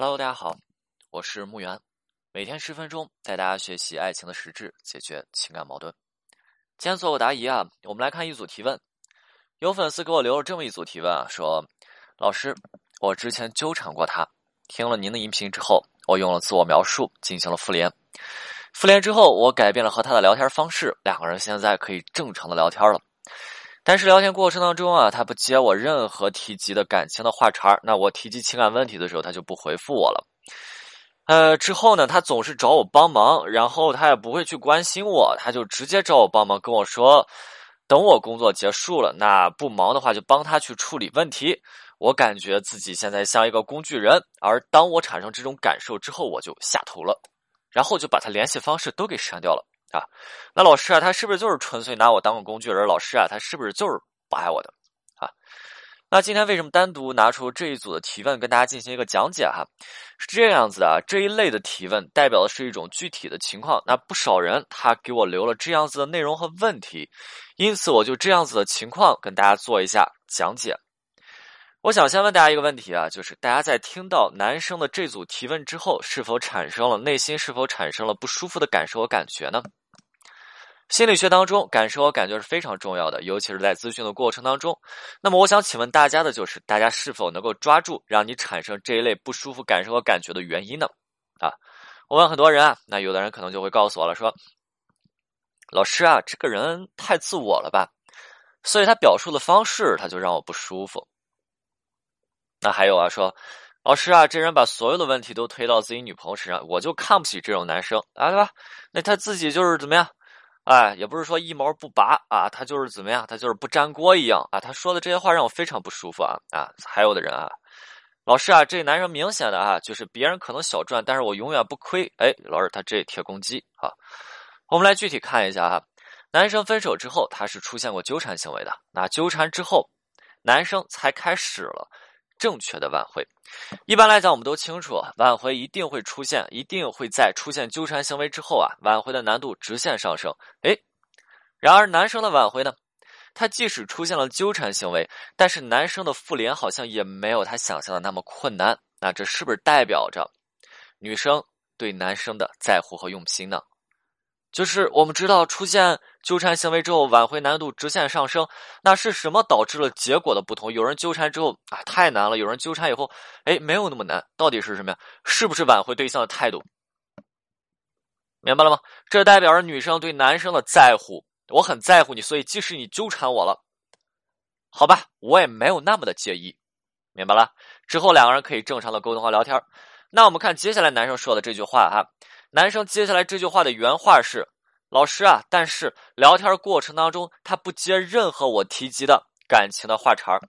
Hello，大家好，我是木源，每天十分钟带大家学习爱情的实质，解决情感矛盾。今天做个答疑啊，我们来看一组提问。有粉丝给我留了这么一组提问啊，说老师，我之前纠缠过他，听了您的音频之后，我用了自我描述进行了复联，复联之后，我改变了和他的聊天方式，两个人现在可以正常的聊天了。但是聊天过程当中啊，他不接我任何提及的感情的话茬那我提及情感问题的时候，他就不回复我了。呃，之后呢，他总是找我帮忙，然后他也不会去关心我，他就直接找我帮忙，跟我说，等我工作结束了，那不忙的话就帮他去处理问题。我感觉自己现在像一个工具人，而当我产生这种感受之后，我就下头了，然后就把他联系方式都给删掉了。啊，那老师啊，他是不是就是纯粹拿我当个工具人？老师啊，他是不是就是不爱我的？啊，那今天为什么单独拿出这一组的提问跟大家进行一个讲解？哈，是这样子的啊，这一类的提问代表的是一种具体的情况。那不少人他给我留了这样子的内容和问题，因此我就这样子的情况跟大家做一下讲解。我想先问大家一个问题啊，就是大家在听到男生的这组提问之后，是否产生了内心是否产生了不舒服的感受和感觉呢？心理学当中，感受和感觉是非常重要的，尤其是在咨询的过程当中。那么，我想请问大家的就是，大家是否能够抓住让你产生这一类不舒服感受和感觉的原因呢？啊，我问很多人啊，那有的人可能就会告诉我了，说：“老师啊，这个人太自我了吧，所以他表述的方式他就让我不舒服。”那还有啊，说：“老师啊，这人把所有的问题都推到自己女朋友身上，我就看不起这种男生啊，对吧？那他自己就是怎么样？”哎，也不是说一毛不拔啊，他就是怎么样，他就是不粘锅一样啊。他说的这些话让我非常不舒服啊啊！还有的人啊，老师啊，这男生明显的啊，就是别人可能小赚，但是我永远不亏。哎，老师他这铁公鸡啊。我们来具体看一下哈，男生分手之后，他是出现过纠缠行为的。那纠缠之后，男生才开始了。正确的挽回，一般来讲，我们都清楚，挽回一定会出现，一定会在出现纠缠行为之后啊，挽回的难度直线上升。哎，然而男生的挽回呢，他即使出现了纠缠行为，但是男生的复联好像也没有他想象的那么困难。那这是不是代表着女生对男生的在乎和用心呢？就是我们知道出现纠缠行为之后，挽回难度直线上升。那是什么导致了结果的不同？有人纠缠之后啊太难了，有人纠缠以后，哎没有那么难。到底是什么呀？是不是挽回对象的态度？明白了吗？这代表着女生对男生的在乎。我很在乎你，所以即使你纠缠我了，好吧，我也没有那么的介意。明白了？之后两个人可以正常的沟通和聊天。那我们看接下来男生说的这句话哈。男生接下来这句话的原话是：“老师啊，但是聊天过程当中，他不接任何我提及的感情的话茬儿。”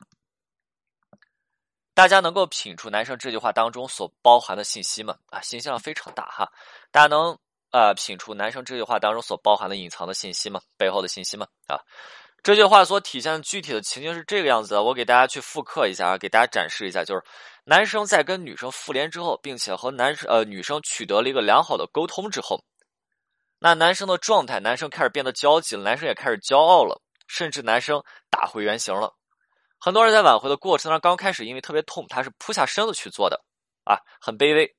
大家能够品出男生这句话当中所包含的信息吗？啊，信息量非常大哈！大家能呃品出男生这句话当中所包含的隐藏的信息吗？背后的信息吗？啊，这句话所体现的具体的情境是这个样子的，我给大家去复刻一下啊，给大家展示一下，就是。男生在跟女生复联之后，并且和男生呃女生取得了一个良好的沟通之后，那男生的状态，男生开始变得焦急了，男生也开始骄傲了，甚至男生打回原形了。很多人在挽回的过程当中，刚开始因为特别痛，他是扑下身子去做的啊，很卑微。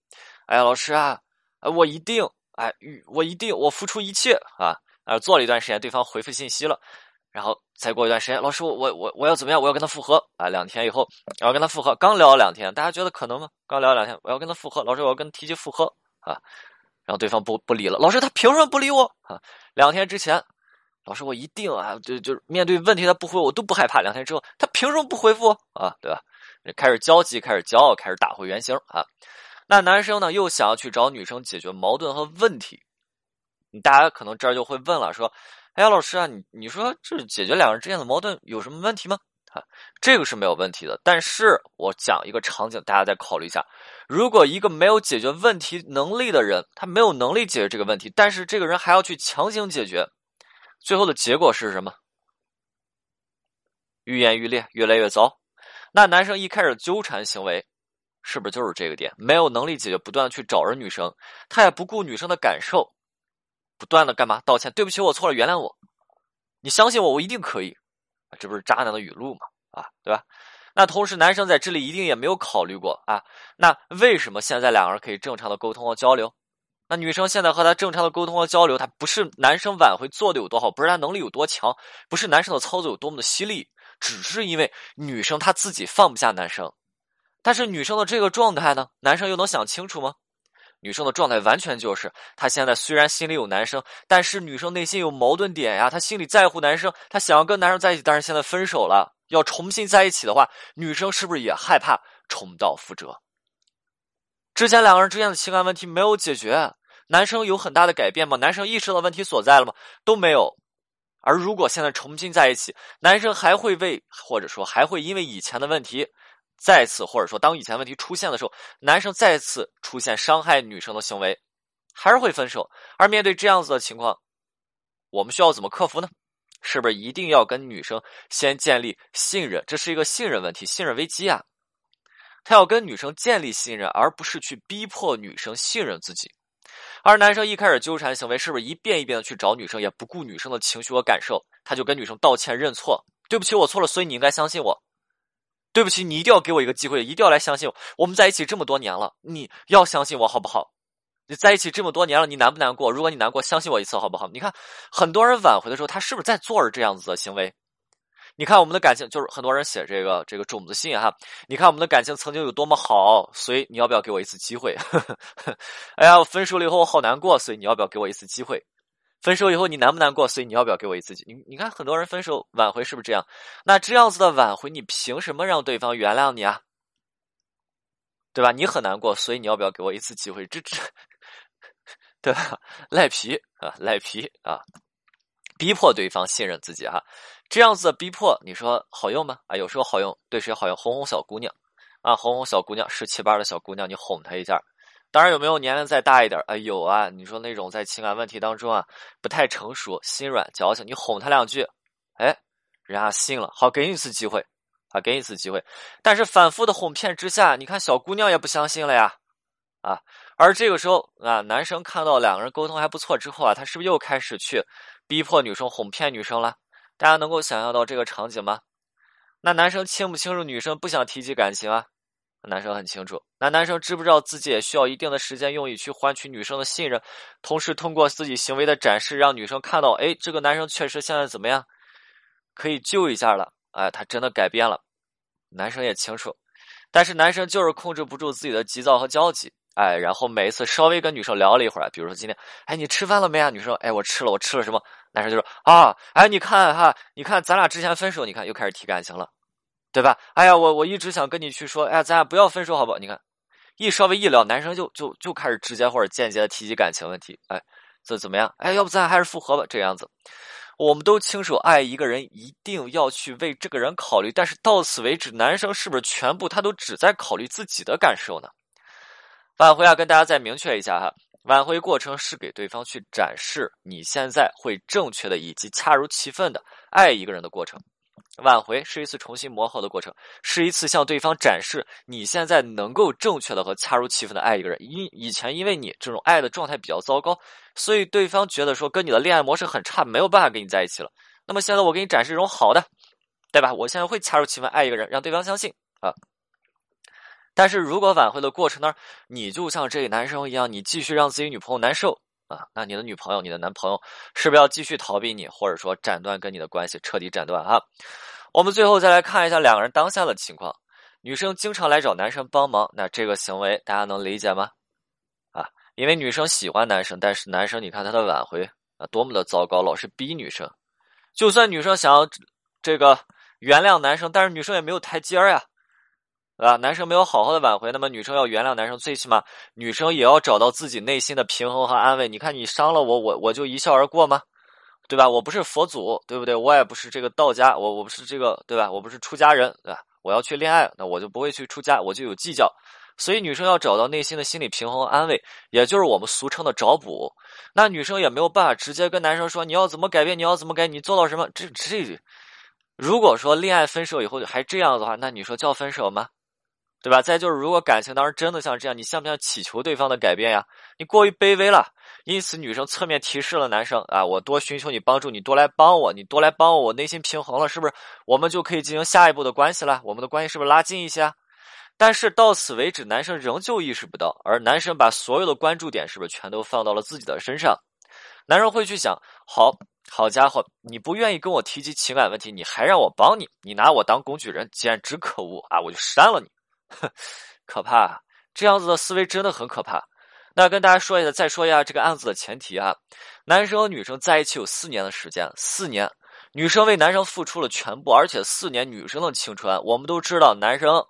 哎呀，老师啊，我一定，哎，我一定，我付出一切啊，啊，做了一段时间，对方回复信息了。然后再过一段时间，老师，我我我我要怎么样？我要跟他复合啊！两天以后，我要跟他复合。刚聊了两天，大家觉得可能吗？刚聊了两天，我要跟他复合。老师，我要跟他提起复合啊！然后对方不不理了。老师，他凭什么不理我啊？两天之前，老师，我一定啊，就就面对问题他不回我都不害怕。两天之后，他凭什么不回复啊？对吧？开始焦急，开始骄傲，开始打回原形啊！那男生呢，又想要去找女生解决矛盾和问题。大家可能这儿就会问了，说。哎呀，老师啊，你你说这解决两人之间的矛盾有什么问题吗？啊，这个是没有问题的。但是我讲一个场景，大家再考虑一下：如果一个没有解决问题能力的人，他没有能力解决这个问题，但是这个人还要去强行解决，最后的结果是什么？愈演愈烈，越来越糟。那男生一开始纠缠行为，是不是就是这个点？没有能力解决，不断去找人女生，他也不顾女生的感受。不断的干嘛？道歉，对不起，我错了，原谅我。你相信我，我一定可以。这不是渣男的语录吗？啊，对吧？那同时，男生在这里一定也没有考虑过啊，那为什么现在两个人可以正常的沟通和交流？那女生现在和他正常的沟通和交流，他不是男生挽回做的有多好，不是他能力有多强，不是男生的操作有多么的犀利，只是因为女生她自己放不下男生。但是女生的这个状态呢，男生又能想清楚吗？女生的状态完全就是，她现在虽然心里有男生，但是女生内心有矛盾点呀，她心里在乎男生，她想要跟男生在一起，但是现在分手了，要重新在一起的话，女生是不是也害怕重蹈覆辙？之前两个人之间的情感问题没有解决，男生有很大的改变吗？男生意识到问题所在了吗？都没有。而如果现在重新在一起，男生还会为，或者说还会因为以前的问题。再次，或者说当以前问题出现的时候，男生再次出现伤害女生的行为，还是会分手。而面对这样子的情况，我们需要怎么克服呢？是不是一定要跟女生先建立信任？这是一个信任问题，信任危机啊！他要跟女生建立信任，而不是去逼迫女生信任自己。而男生一开始纠缠行为，是不是一遍一遍的去找女生，也不顾女生的情绪和感受？他就跟女生道歉认错，对不起，我错了，所以你应该相信我。对不起，你一定要给我一个机会，一定要来相信我。我们在一起这么多年了，你要相信我好不好？你在一起这么多年了，你难不难过？如果你难过，相信我一次好不好？你看，很多人挽回的时候，他是不是在做着这样子的行为？你看我们的感情，就是很多人写这个这个种子信哈。你看我们的感情曾经有多么好，所以你要不要给我一次机会？哎呀，我分手了以后我好难过，所以你要不要给我一次机会？分手以后你难不难过？所以你要不要给我一次机？你你看很多人分手挽回是不是这样？那这样子的挽回，你凭什么让对方原谅你啊？对吧？你很难过，所以你要不要给我一次机会？这这，对吧？赖皮啊，赖皮啊，逼迫对方信任自己哈，这样子的逼迫，你说好用吗？啊，有时候好用，对谁好用？哄哄小姑娘啊，哄哄小姑娘，十七八的小姑娘，你哄她一下。当然，有没有年龄再大一点啊？有啊，你说那种在情感问题当中啊，不太成熟、心软、矫情，你哄他两句，哎，人家信了，好，给你一次机会，啊，给你一次机会。但是反复的哄骗之下，你看小姑娘也不相信了呀，啊，而这个时候啊，男生看到两个人沟通还不错之后啊，他是不是又开始去逼迫女生、哄骗女生了？大家能够想象到这个场景吗？那男生清不清楚女生不想提及感情啊？男生很清楚，那男生知不知道自己也需要一定的时间用以去换取女生的信任，同时通过自己行为的展示，让女生看到，哎，这个男生确实现在怎么样，可以救一下了，哎，他真的改变了。男生也清楚，但是男生就是控制不住自己的急躁和焦急，哎，然后每一次稍微跟女生聊了一会儿，比如说今天，哎，你吃饭了没啊？女生，哎，我吃了，我吃了什么？男生就说啊，哎，你看哈，你看咱俩之前分手，你看又开始提感情了。对吧？哎呀，我我一直想跟你去说，哎，咱俩不要分手，好不好？你看，一稍微一聊，男生就就就开始直接或者间接的提及感情问题，哎，这怎么样？哎，要不咱俩还是复合吧？这样子，我们都清楚，爱一个人一定要去为这个人考虑，但是到此为止，男生是不是全部他都只在考虑自己的感受呢？挽回啊，跟大家再明确一下哈，挽回过程是给对方去展示你现在会正确的以及恰如其分的爱一个人的过程。挽回是一次重新磨合的过程，是一次向对方展示你现在能够正确的和恰如其分的爱一个人。因以前因为你这种爱的状态比较糟糕，所以对方觉得说跟你的恋爱模式很差，没有办法跟你在一起了。那么现在我给你展示一种好的，对吧？我现在会恰如其分爱一个人，让对方相信啊。但是如果挽回的过程呢，你就像这个男生一样，你继续让自己女朋友难受。啊，那你的女朋友、你的男朋友是不是要继续逃避你，或者说斩断跟你的关系，彻底斩断？啊，我们最后再来看一下两个人当下的情况。女生经常来找男生帮忙，那这个行为大家能理解吗？啊，因为女生喜欢男生，但是男生你看他的挽回啊，多么的糟糕，老是逼女生。就算女生想要这个原谅男生，但是女生也没有台阶儿呀。男生没有好好的挽回，那么女生要原谅男生，最起码女生也要找到自己内心的平衡和安慰。你看，你伤了我，我我就一笑而过吗？对吧？我不是佛祖，对不对？我也不是这个道家，我我不是这个，对吧？我不是出家人，对吧？我要去恋爱，那我就不会去出家，我就有计较。所以女生要找到内心的心理平衡和安慰，也就是我们俗称的找补。那女生也没有办法直接跟男生说你要怎么改变，你要怎么改，你做到什么？这这，如果说恋爱分手以后还这样的话，那你说叫分手吗？对吧？再就是，如果感情当中真的像这样，你像不像祈求对方的改变呀？你过于卑微了，因此女生侧面提示了男生啊，我多寻求你帮助，你多来帮我，你多来帮我，我内心平衡了，是不是？我们就可以进行下一步的关系了，我们的关系是不是拉近一些？但是到此为止，男生仍旧意识不到，而男生把所有的关注点是不是全都放到了自己的身上？男生会去想，好。好家伙，你不愿意跟我提及情感问题，你还让我帮你，你拿我当工具人，简直可恶啊！我就删了你，可怕！这样子的思维真的很可怕。那跟大家说一下，再说一下这个案子的前提啊，男生和女生在一起有四年的时间，四年，女生为男生付出了全部，而且四年女生的青春，我们都知道，男生，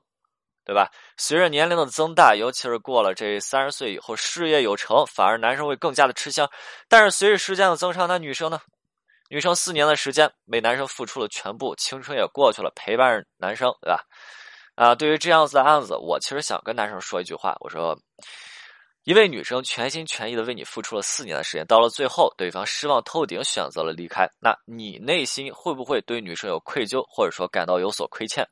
对吧？随着年龄的增大，尤其是过了这三十岁以后，事业有成，反而男生会更加的吃香。但是随着时间的增长，那女生呢？女生四年的时间为男生付出了全部，青春也过去了，陪伴男生，对吧？啊，对于这样子的案子，我其实想跟男生说一句话，我说，一位女生全心全意的为你付出了四年的时间，到了最后，对方失望透顶，选择了离开，那你内心会不会对女生有愧疚，或者说感到有所亏欠？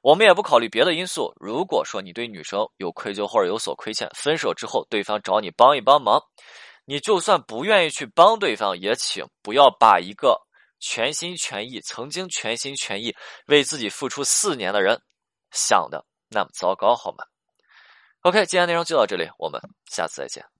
我们也不考虑别的因素，如果说你对女生有愧疚或者有所亏欠，分手之后对方找你帮一帮忙。你就算不愿意去帮对方，也请不要把一个全心全意、曾经全心全意为自己付出四年的人想的那么糟糕，好吗？OK，今天内容就到这里，我们下次再见。